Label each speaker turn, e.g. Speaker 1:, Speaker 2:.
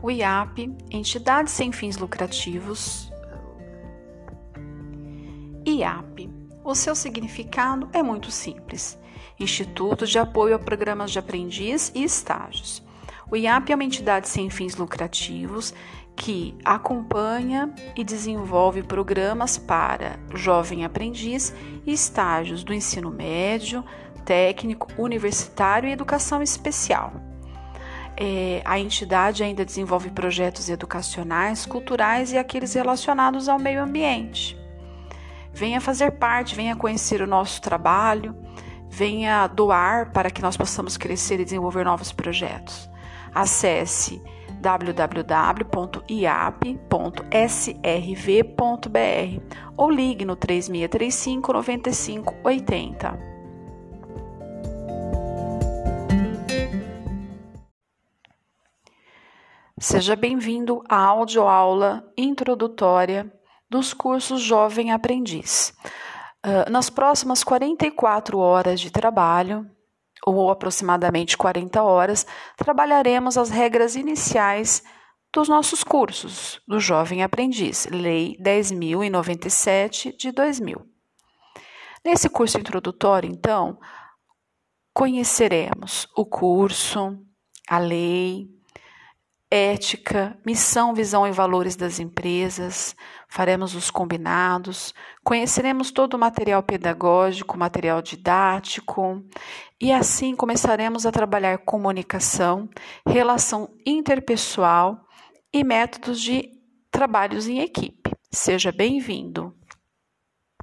Speaker 1: O IAP, entidade sem fins lucrativos. IAP. O seu significado é muito simples. Instituto de Apoio a Programas de Aprendiz e Estágios. O IAP é uma entidade sem fins lucrativos que acompanha e desenvolve programas para jovem aprendiz e estágios do ensino médio, técnico, universitário e educação especial. É, a entidade ainda desenvolve projetos educacionais, culturais e aqueles relacionados ao meio ambiente. Venha fazer parte, venha conhecer o nosso trabalho, venha doar para que nós possamos crescer e desenvolver novos projetos. Acesse www.iap.srv.br ou ligue no 3635 9580. Seja bem-vindo à audioaula introdutória dos cursos Jovem Aprendiz. Uh, nas próximas 44 horas de trabalho, ou aproximadamente 40 horas, trabalharemos as regras iniciais dos nossos cursos do Jovem Aprendiz, Lei 10.097 de 2000. Nesse curso introdutório, então, conheceremos o curso, a lei, ética, missão, visão e valores das empresas, faremos os combinados, conheceremos todo o material pedagógico, material didático, e assim começaremos a trabalhar comunicação, relação interpessoal e métodos de trabalhos em equipe. Seja bem-vindo!